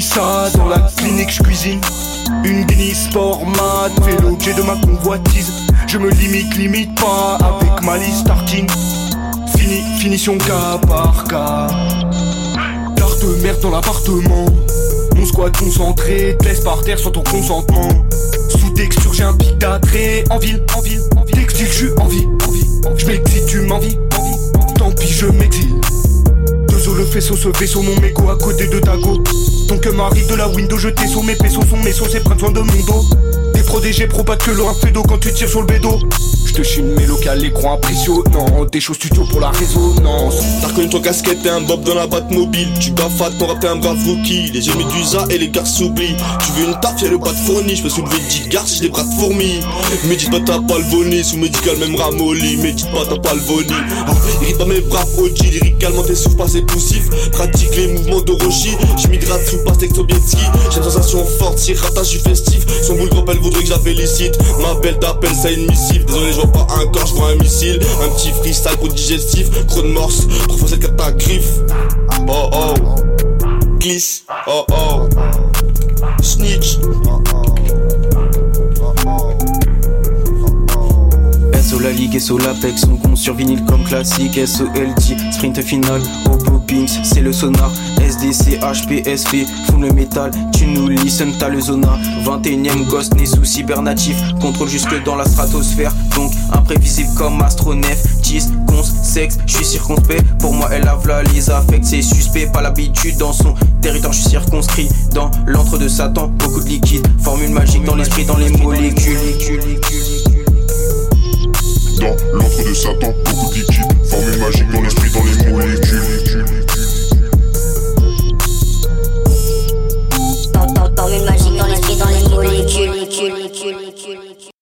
ça dans la clinique, je cuisine. Une Guinness format fait l'objet de ma convoitise. Je me limite, limite pas avec ma liste Tarkin. Fini, finition cas par cas. Tarte de merde dans l'appartement. Mon squat concentré, te laisse par terre sans ton consentement. Sous texture, j'ai un pic d'attrait. En ville, en ville, en ville. Textile, je suis en vie, en vie. Je m'excite, tu m'envies, faisceau, ce vaisseau, mon mégot à côté de ta go. Donc mari de la window, je t'ai mes pesos, sont mes sauces et prennent soin de mon dos. T'es protégé, pro pas que un d'eau quand tu tires sur le bédo. Je te chine mes locales, l'écran impressionnant. Des choses studio pour la résonance. T'as reconnu ton casquette et un bob dans la boîte mobile. Tu gaffes ton rap, t'es un brave rookie. Les yeux médusa et les gars s'oublient. Tu veux une taf, y'a le pas de fourni. Je peux soulever 10 gardes si j'ai des bras de fourmis. Médite pas, t'as pas le vomi. Sous médical, même ramolli. Médite pas, t'as pas le vomi. Ah, pas mes braves OG. Lyricalement, t'es souffle pas, poussif. Pratique les mouvements de Roshi. J'migrate sous Sobietski. J'ai une sensation forte, si rata, j'suis festif. Son boule elle voudrait que je la félicite. Ma belle t'appelle ça une missive. Désolé, je vois pas un corps, je vois un missile. Un petit freestyle pour digestif. Gros de morse, trop facile qu'à ta griffe. Oh oh. Glisse. Oh oh. Snitch. SO la ligue, SO l'Apex, on compte sur vinyle comme classique, SOLT, sprint final, au poppings, c'est le sonar, SDC, HPSP, fume le métal, tu nous listen, t'as le zona, 21ème ghost né sous cybernatif, contrôle jusque dans la stratosphère, donc imprévisible comme astronef, 10, cons, sexe, je suis circonspect, pour moi elle lave là les affects, c'est suspect, pas l'habitude dans son territoire, je suis circonscrit, dans l'antre de Satan, beaucoup de liquide, formule magique dans l'esprit, dans les molécules dans l'entre de Satan, beaucoup de liquide, formule magique dans l'esprit, dans les mots,